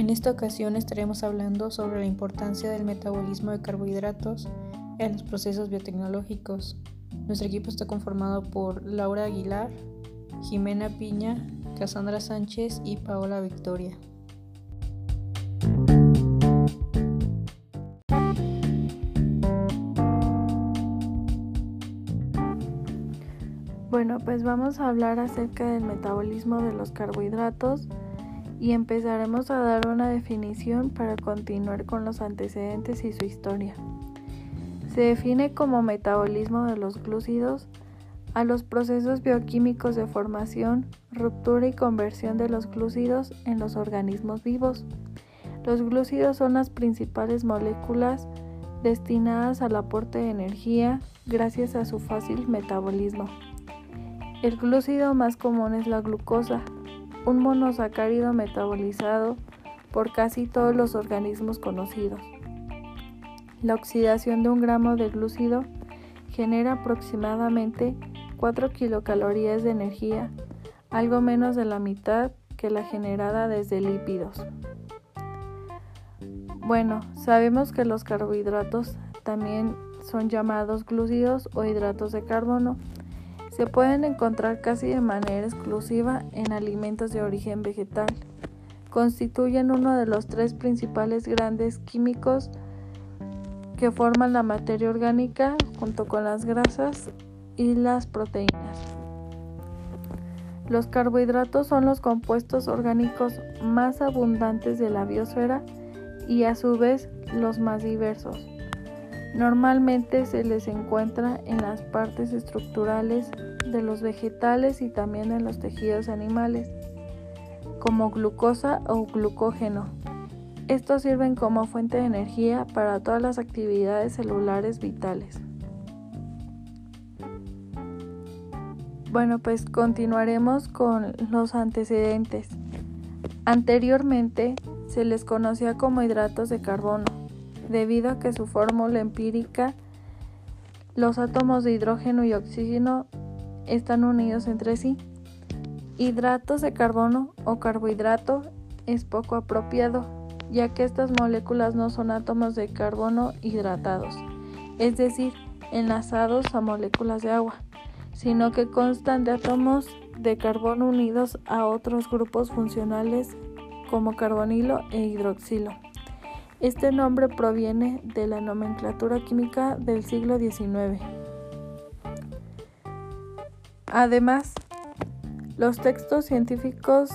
En esta ocasión estaremos hablando sobre la importancia del metabolismo de carbohidratos en los procesos biotecnológicos. Nuestro equipo está conformado por Laura Aguilar, Jimena Piña, Cassandra Sánchez y Paola Victoria. Bueno, pues vamos a hablar acerca del metabolismo de los carbohidratos y empezaremos a dar una definición para continuar con los antecedentes y su historia. Se define como metabolismo de los glúcidos a los procesos bioquímicos de formación, ruptura y conversión de los glúcidos en los organismos vivos. Los glúcidos son las principales moléculas destinadas al aporte de energía gracias a su fácil metabolismo. El glúcido más común es la glucosa, un monosacárido metabolizado por casi todos los organismos conocidos. La oxidación de un gramo de glúcido genera aproximadamente 4 kilocalorías de energía, algo menos de la mitad que la generada desde lípidos. Bueno, sabemos que los carbohidratos también son llamados glúcidos o hidratos de carbono se pueden encontrar casi de manera exclusiva en alimentos de origen vegetal. Constituyen uno de los tres principales grandes químicos que forman la materia orgánica junto con las grasas y las proteínas. Los carbohidratos son los compuestos orgánicos más abundantes de la biosfera y a su vez los más diversos. Normalmente se les encuentra en las partes estructurales de los vegetales y también en los tejidos animales, como glucosa o glucógeno. Estos sirven como fuente de energía para todas las actividades celulares vitales. Bueno, pues continuaremos con los antecedentes. Anteriormente se les conocía como hidratos de carbono debido a que su fórmula empírica, los átomos de hidrógeno y oxígeno están unidos entre sí. Hidratos de carbono o carbohidrato es poco apropiado, ya que estas moléculas no son átomos de carbono hidratados, es decir, enlazados a moléculas de agua, sino que constan de átomos de carbono unidos a otros grupos funcionales como carbonilo e hidroxilo. Este nombre proviene de la nomenclatura química del siglo XIX. Además, los textos científicos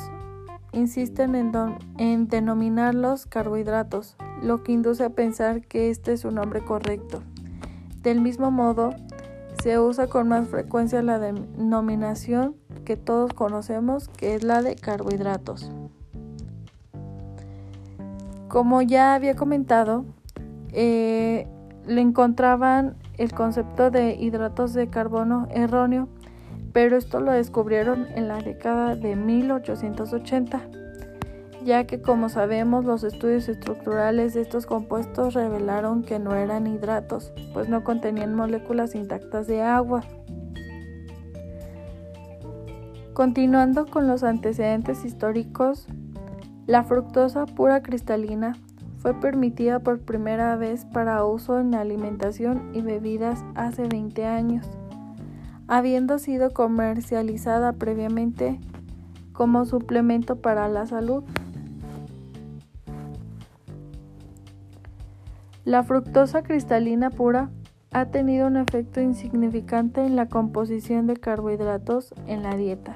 insisten en, denominarlos carbohidratos, lo que induce a pensar que este es su nombre correcto. Del mismo modo, se usa con más frecuencia la denominación que todos conocemos, que es la de carbohidratos. Como ya había comentado, eh, le encontraban el concepto de hidratos de carbono erróneo, pero esto lo descubrieron en la década de 1880, ya que como sabemos los estudios estructurales de estos compuestos revelaron que no eran hidratos, pues no contenían moléculas intactas de agua. Continuando con los antecedentes históricos, la fructosa pura cristalina fue permitida por primera vez para uso en alimentación y bebidas hace 20 años, habiendo sido comercializada previamente como suplemento para la salud. La fructosa cristalina pura ha tenido un efecto insignificante en la composición de carbohidratos en la dieta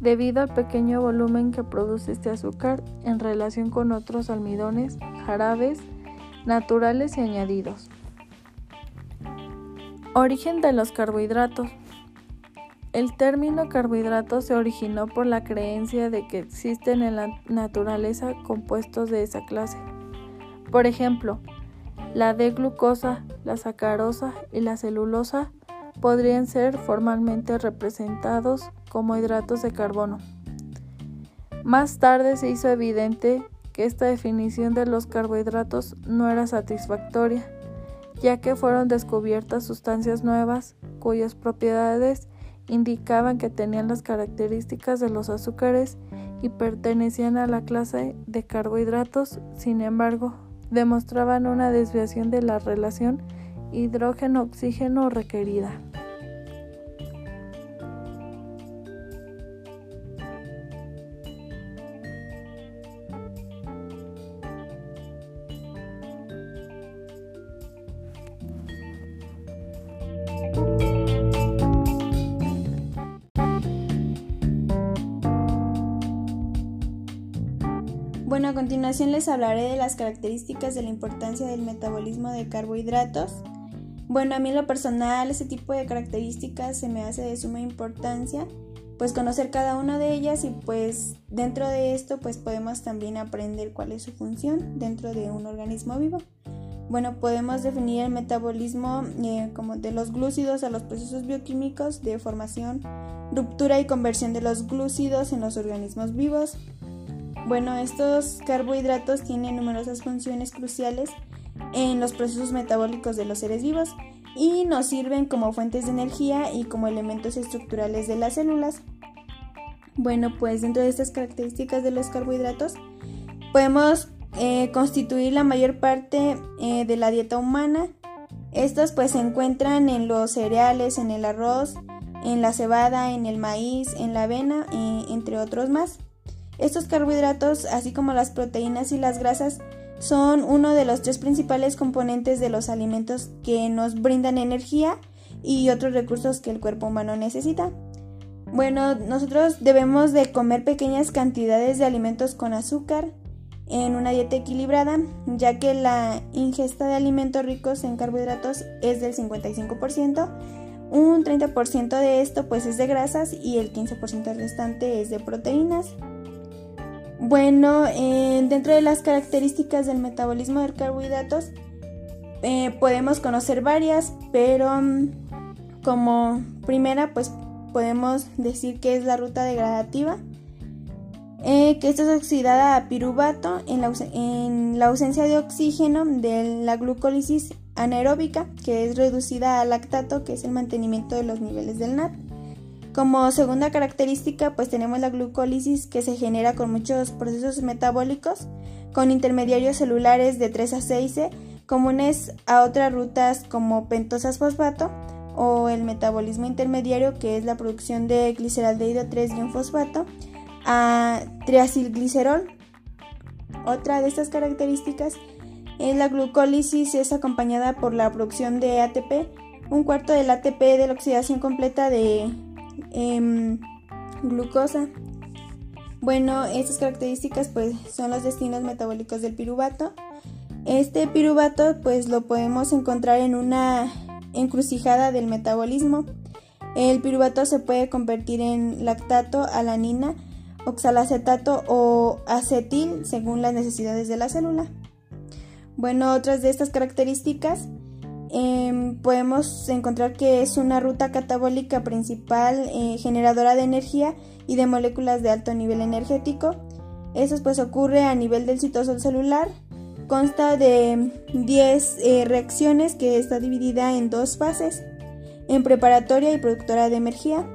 debido al pequeño volumen que produce este azúcar en relación con otros almidones, jarabes, naturales y añadidos. Origen de los carbohidratos. El término carbohidrato se originó por la creencia de que existen en la naturaleza compuestos de esa clase. Por ejemplo, la D-glucosa, la sacarosa y la celulosa podrían ser formalmente representados como hidratos de carbono. Más tarde se hizo evidente que esta definición de los carbohidratos no era satisfactoria, ya que fueron descubiertas sustancias nuevas cuyas propiedades indicaban que tenían las características de los azúcares y pertenecían a la clase de carbohidratos, sin embargo, demostraban una desviación de la relación hidrógeno-oxígeno requerida. A continuación les hablaré de las características de la importancia del metabolismo de carbohidratos. Bueno, a mí lo personal ese tipo de características se me hace de suma importancia, pues conocer cada una de ellas y pues dentro de esto pues podemos también aprender cuál es su función dentro de un organismo vivo. Bueno, podemos definir el metabolismo eh, como de los glúcidos a los procesos bioquímicos de formación, ruptura y conversión de los glúcidos en los organismos vivos, bueno, estos carbohidratos tienen numerosas funciones cruciales en los procesos metabólicos de los seres vivos y nos sirven como fuentes de energía y como elementos estructurales de las células. Bueno, pues dentro de estas características de los carbohidratos podemos eh, constituir la mayor parte eh, de la dieta humana. Estos pues se encuentran en los cereales, en el arroz, en la cebada, en el maíz, en la avena, eh, entre otros más. Estos carbohidratos, así como las proteínas y las grasas, son uno de los tres principales componentes de los alimentos que nos brindan energía y otros recursos que el cuerpo humano necesita. Bueno, nosotros debemos de comer pequeñas cantidades de alimentos con azúcar en una dieta equilibrada, ya que la ingesta de alimentos ricos en carbohidratos es del 55%, un 30% de esto pues es de grasas y el 15% restante es de proteínas. Bueno, eh, dentro de las características del metabolismo de carbohidratos eh, podemos conocer varias, pero mm, como primera pues podemos decir que es la ruta degradativa, eh, que esto es oxidada a piruvato en la, en la ausencia de oxígeno de la glucólisis anaeróbica, que es reducida a lactato, que es el mantenimiento de los niveles del NAT. Como segunda característica, pues tenemos la glucólisis que se genera con muchos procesos metabólicos, con intermediarios celulares de 3 a 6 comunes a otras rutas como pentosas fosfato o el metabolismo intermediario que es la producción de gliceraldehído 3 y un fosfato a triacilglicerol. Otra de estas características es la glucólisis es acompañada por la producción de ATP, un cuarto del ATP de la oxidación completa de Em, glucosa. Bueno, estas características pues son los destinos metabólicos del piruvato. Este piruvato pues lo podemos encontrar en una encrucijada del metabolismo. El piruvato se puede convertir en lactato, alanina, oxalacetato o acetil según las necesidades de la célula. Bueno, otras de estas características Em, podemos encontrar que es una ruta catabólica principal eh, generadora de energía y de moléculas de alto nivel energético. Eso pues ocurre a nivel del citosol celular. Consta de 10 eh, reacciones que está dividida en dos fases, en preparatoria y productora de energía.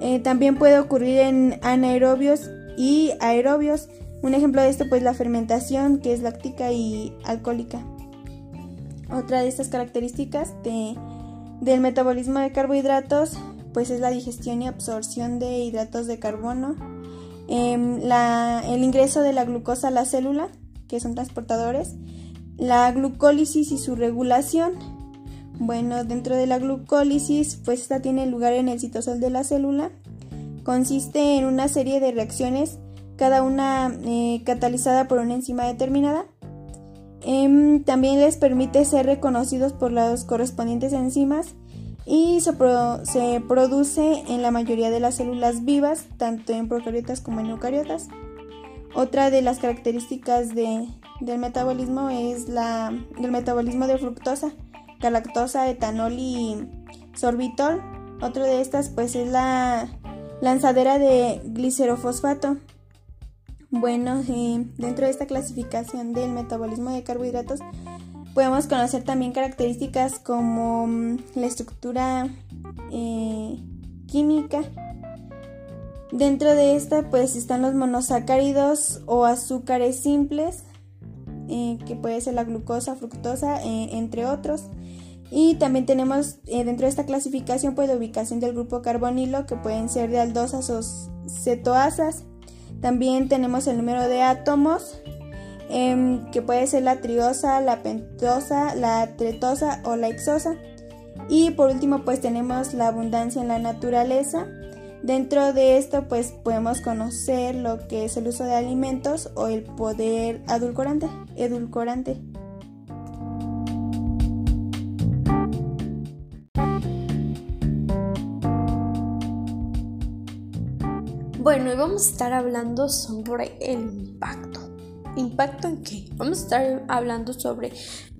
Eh, también puede ocurrir en anaerobios y aerobios. Un ejemplo de esto pues la fermentación que es láctica y alcohólica. Otra de estas características del metabolismo de carbohidratos pues es la digestión y absorción de hidratos de carbono, em, el ingreso de la glucosa a la célula, que son transportadores, la glucólisis y su regulación. Bueno, dentro de la glucólisis, pues esta tiene lugar en el citosol de la célula. Consiste en una serie de reacciones, cada una eh, catalizada por una enzima determinada. Em, también les permite ser reconocidos por las correspondientes enzimas y se, produce en la mayoría de las células vivas, tanto en procariotas como en eucariotas. Otra de las características del metabolismo es la, el metabolismo de fructosa, galactosa, etanol y sorbitol. Otra de estas pues es la lanzadera de glicerofosfato. Bueno, dentro de esta clasificación del metabolismo de carbohidratos podemos conocer también características como mm, la estructura eh, química Dentro de esta pues están los monosacáridos o azúcares simples, eh, que puede ser la glucosa, fructosa, eh, entre otros. Y también tenemos eh, dentro de esta clasificación pues la ubicación del grupo carbonilo que pueden ser de aldosas o cetoasas. También tenemos el número de átomos em, que puede ser la triosa, la pentosa, la tretosa o la exosa. Y por último pues tenemos la abundancia en la naturaleza. Dentro de esto pues podemos conocer lo que es el uso de alimentos o el poder edulcorante. edulcorante. Bueno, y vamos a estar hablando sobre el impacto. ¿Impacto en qué? Vamos a estar hablando sobre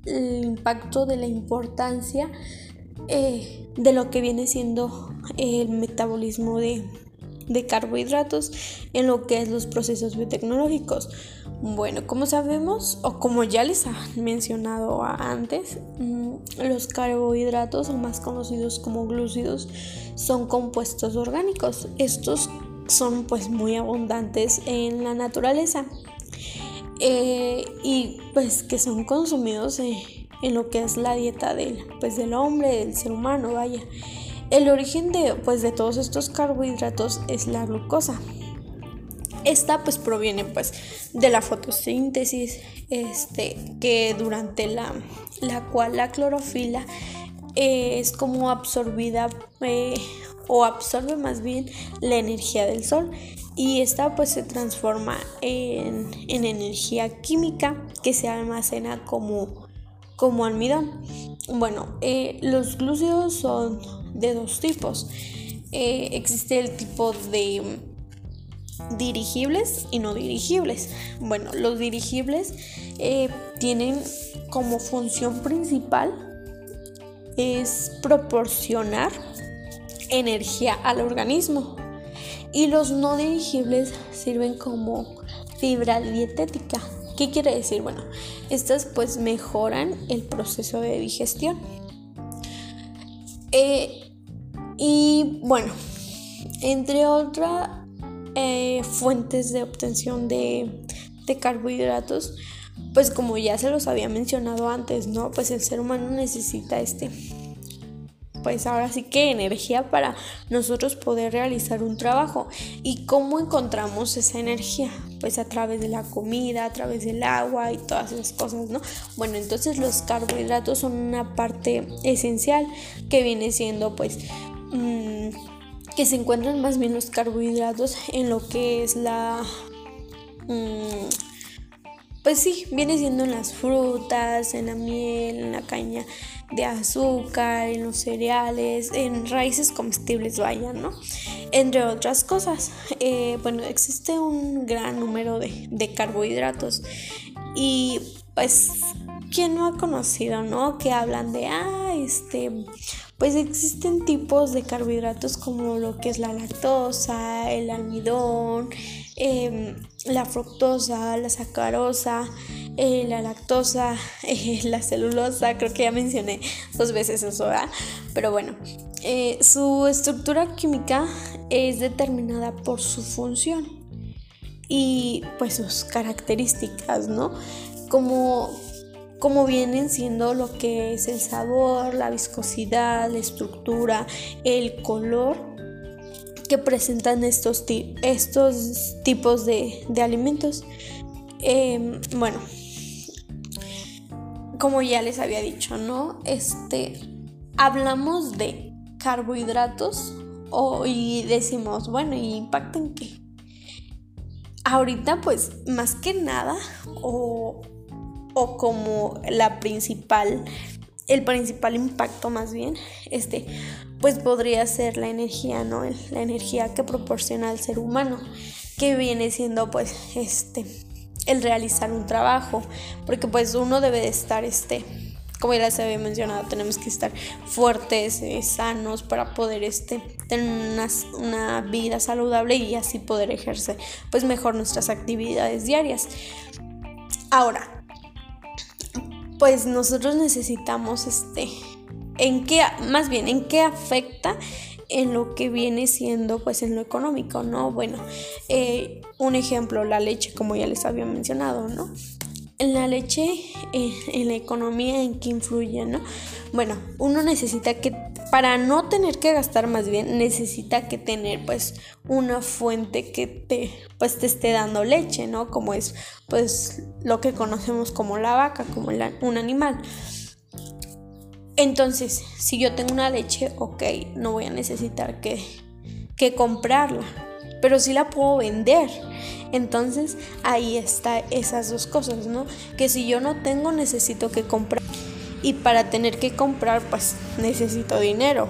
el impacto de la importancia eh, de lo que viene siendo el metabolismo de, carbohidratos en lo que es los procesos biotecnológicos. Bueno, como sabemos o como ya les han mencionado antes, mm, los carbohidratos o más conocidos como glúcidos son compuestos orgánicos. Estos son pues muy abundantes en la naturaleza eh, y pues que son consumidos en, en, lo que es la dieta del, pues, del hombre, del ser humano, vaya. El origen de, pues, de todos estos carbohidratos es la glucosa. Esta pues proviene pues de la fotosíntesis, este, que durante la, la cual la clorofila eh, es como absorbida eh, o absorbe más bien la energía del sol y esta pues se transforma en, energía química que se almacena como, como almidón. Bueno, eh, los glúcidos son de dos tipos. Eh, existe el tipo de dirigibles y no dirigibles. Bueno, los dirigibles eh, tienen como función principal es proporcionar energía al organismo. Y los no dirigibles sirven como fibra dietética. ¿Qué quiere decir? Bueno, estas pues mejoran el proceso de digestión. Eh, y bueno, entre otras eh, fuentes de obtención de, de carbohidratos, pues como ya se los había mencionado antes, ¿no? Pues el ser humano necesita este pues ahora sí que energía para nosotros poder realizar un trabajo. ¿Y cómo encontramos esa energía? Pues a través de la comida, a través del agua y todas esas cosas, ¿no? Bueno, entonces los carbohidratos son una parte esencial que viene siendo pues... Mm, que se encuentran más bien los carbohidratos en lo que es la... Mm, pues sí, viene siendo en las frutas, en la miel, en la caña de azúcar, en los cereales, en raíces comestibles, vaya, ¿no? Entre otras cosas. Eh, bueno, existe un gran número de, de carbohidratos y pues, ¿quién no ha conocido, no? Que hablan de, ah, este, pues existen tipos de carbohidratos como lo que es la lactosa, el almidón, em, la fructosa, la sacarosa, eh, la lactosa, eh, la celulosa, creo que ya mencioné dos veces eso, ¿verdad? Pero bueno, eh, su estructura química es determinada por su función y pues sus características, ¿no? Como, como vienen siendo lo que es el sabor, la viscosidad, la estructura, el color que presentan estos, estos tipos de, alimentos. Em, bueno, como ya les había dicho, ¿no? Este, hablamos de carbohidratos o, y decimos, bueno, ¿y impacto en qué? Ahorita, pues, más que nada, o, o como la principal, el principal impacto más bien, este, pues podría ser la energía, ¿no? La energía que proporciona al ser humano, que viene siendo, pues, este, el realizar un trabajo, porque pues uno debe de estar, este, como ya les había mencionado, tenemos que estar fuertes, eh, sanos para poder este, tener una, vida saludable y así poder ejercer pues mejor nuestras actividades diarias. Ahora, pues nosotros necesitamos este, en qué, más bien, en qué afecta en lo que viene siendo pues en lo económico, ¿no? Bueno, eh, un ejemplo, la leche, como ya les había mencionado, ¿no? La leche, eh, en la economía, en qué influye, ¿no? Bueno, uno necesita que, para no tener que gastar más bien, necesita que tener pues una fuente que te, pues te esté dando leche, ¿no? Como es pues lo que conocemos como la vaca, como un animal. Entonces, si yo tengo una leche, ok, no voy a necesitar que, que comprarla, pero sí la puedo vender. Entonces, ahí está esas dos cosas, ¿no? Que si yo no tengo, necesito que comprar. Y para tener que comprar, pues necesito dinero.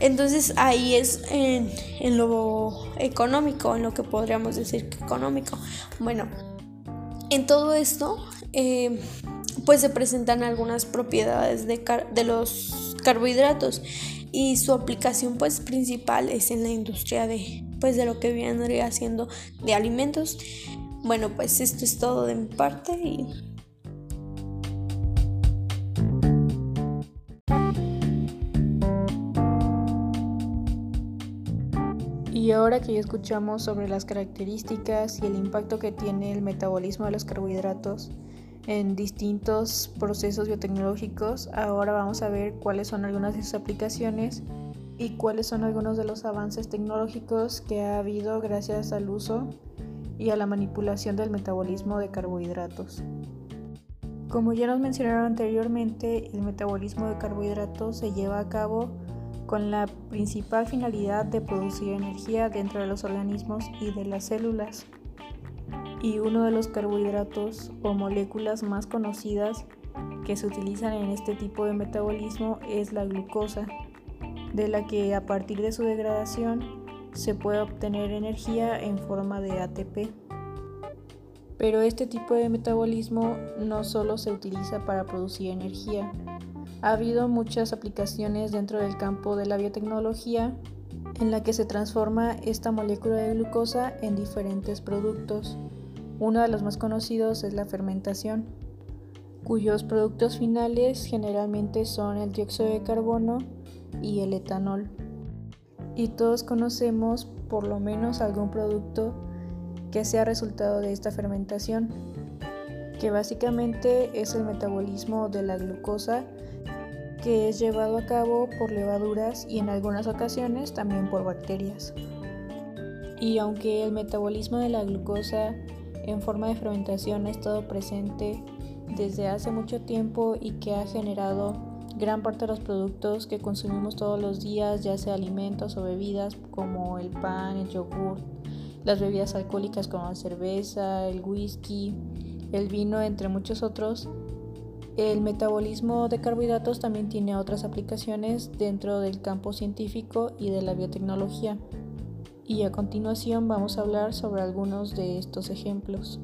Entonces ahí es en, lo económico, en lo que podríamos decir que económico. Bueno, en todo esto, eh, pues se presentan algunas propiedades de, de los carbohidratos y su aplicación pues principal es en la industria de pues de lo que viene haciendo de alimentos. Bueno, pues esto es todo de mi parte y Y ahora que ya escuchamos sobre las características y el impacto que tiene el metabolismo de los carbohidratos, en distintos procesos biotecnológicos. Ahora vamos a ver cuáles son algunas de sus aplicaciones y cuáles son algunos de los avances tecnológicos que ha habido gracias al uso y a la manipulación del metabolismo de carbohidratos. Como ya nos mencionaron anteriormente, el metabolismo de carbohidratos se lleva a cabo con la principal finalidad de producir energía dentro de los organismos y de las células y uno de los carbohidratos o moléculas más conocidas que se utilizan en este tipo de metabolismo es la glucosa, de la que a partir de su degradación se puede obtener energía en forma de ATP. Pero este tipo de metabolismo no solo se utiliza para producir energía. Ha habido muchas aplicaciones dentro del campo de la biotecnología en la que se transforma esta molécula de glucosa en diferentes productos. Uno de los más conocidos es la fermentación, cuyos productos finales generalmente son el dióxido de carbono y el etanol. Y todos conocemos por lo menos algún producto que sea resultado de esta fermentación, que básicamente es el metabolismo de la glucosa que es llevado a cabo por levaduras y en algunas ocasiones también por bacterias. Y aunque el metabolismo de la glucosa en forma de fermentación ha estado presente desde hace mucho tiempo y que ha generado gran parte de los productos que consumimos todos los días, ya sea alimentos o bebidas como el pan, el yogur, las bebidas alcohólicas como la cerveza, el whisky, el vino, entre muchos otros. El metabolismo de carbohidratos también tiene otras aplicaciones dentro del campo científico y de la biotecnología y a continuación vamos a hablar sobre algunos de estos ejemplos.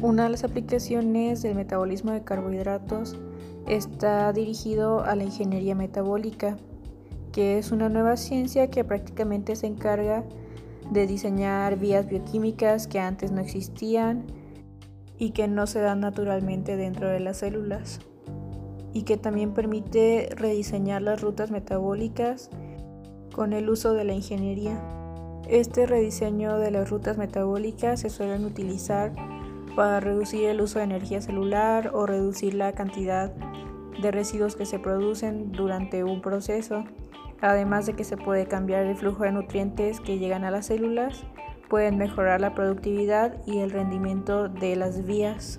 Una de las aplicaciones del metabolismo de carbohidratos está dirigido a la ingeniería metabólica, que es una nueva ciencia que prácticamente se encarga de diseñar vías bioquímicas que antes no existían y que no se dan naturalmente dentro de las células y que también permite rediseñar las rutas metabólicas con el uso de la ingeniería. Este rediseño de las rutas metabólicas se suelen utilizar para reducir el uso de energía celular o reducir la cantidad de residuos que se producen durante un proceso, además de que se puede cambiar el flujo de nutrientes que llegan a las células pueden mejorar la productividad y el rendimiento de las vías.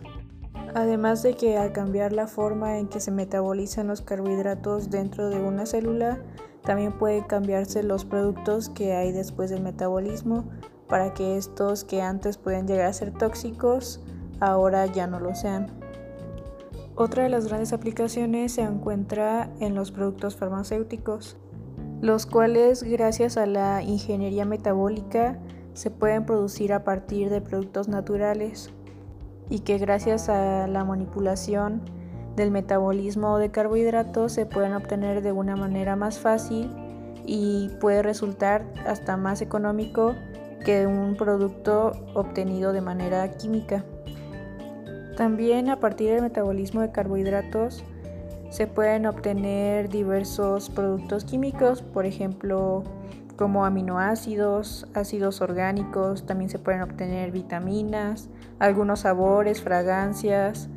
Además de que al cambiar la forma en que se metabolizan los carbohidratos dentro de una célula, también pueden cambiarse los productos que hay después del metabolismo para que estos que antes pueden llegar a ser tóxicos ahora ya no lo sean. Otra de las grandes aplicaciones se encuentra en los productos farmacéuticos, los cuales gracias a la ingeniería metabólica se pueden producir a partir de productos naturales y que gracias a la manipulación del metabolismo de carbohidratos se pueden obtener de una manera más fácil y puede resultar hasta más económico que un producto obtenido de manera química. También a partir del metabolismo de carbohidratos se pueden obtener diversos productos químicos, por ejemplo, como aminoácidos, ácidos orgánicos, también se pueden obtener vitaminas, algunos sabores, fragancias.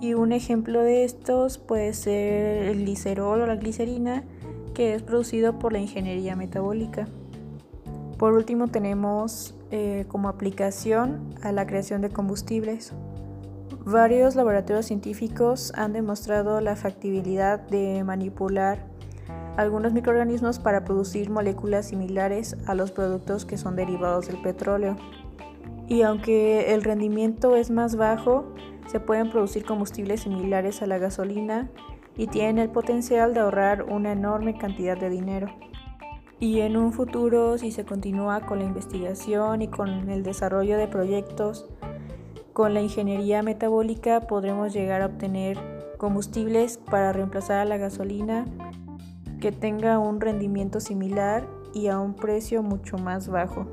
Y un ejemplo de estos puede ser el glicerol o la glicerina, que es producido por la ingeniería metabólica. Por último tenemos eh, como aplicación a la creación de combustibles. Varios laboratorios científicos han demostrado la factibilidad de manipular algunos microorganismos para producir moléculas similares a los productos que son derivados del petróleo. Y aunque el rendimiento es más bajo, se pueden producir combustibles similares a la gasolina y tienen el potencial de ahorrar una enorme cantidad de dinero. Y en un futuro, si se continúa con la investigación y con el desarrollo de proyectos con la ingeniería metabólica podremos llegar a obtener combustibles para reemplazar a la gasolina que tenga un rendimiento similar y a un precio mucho más bajo.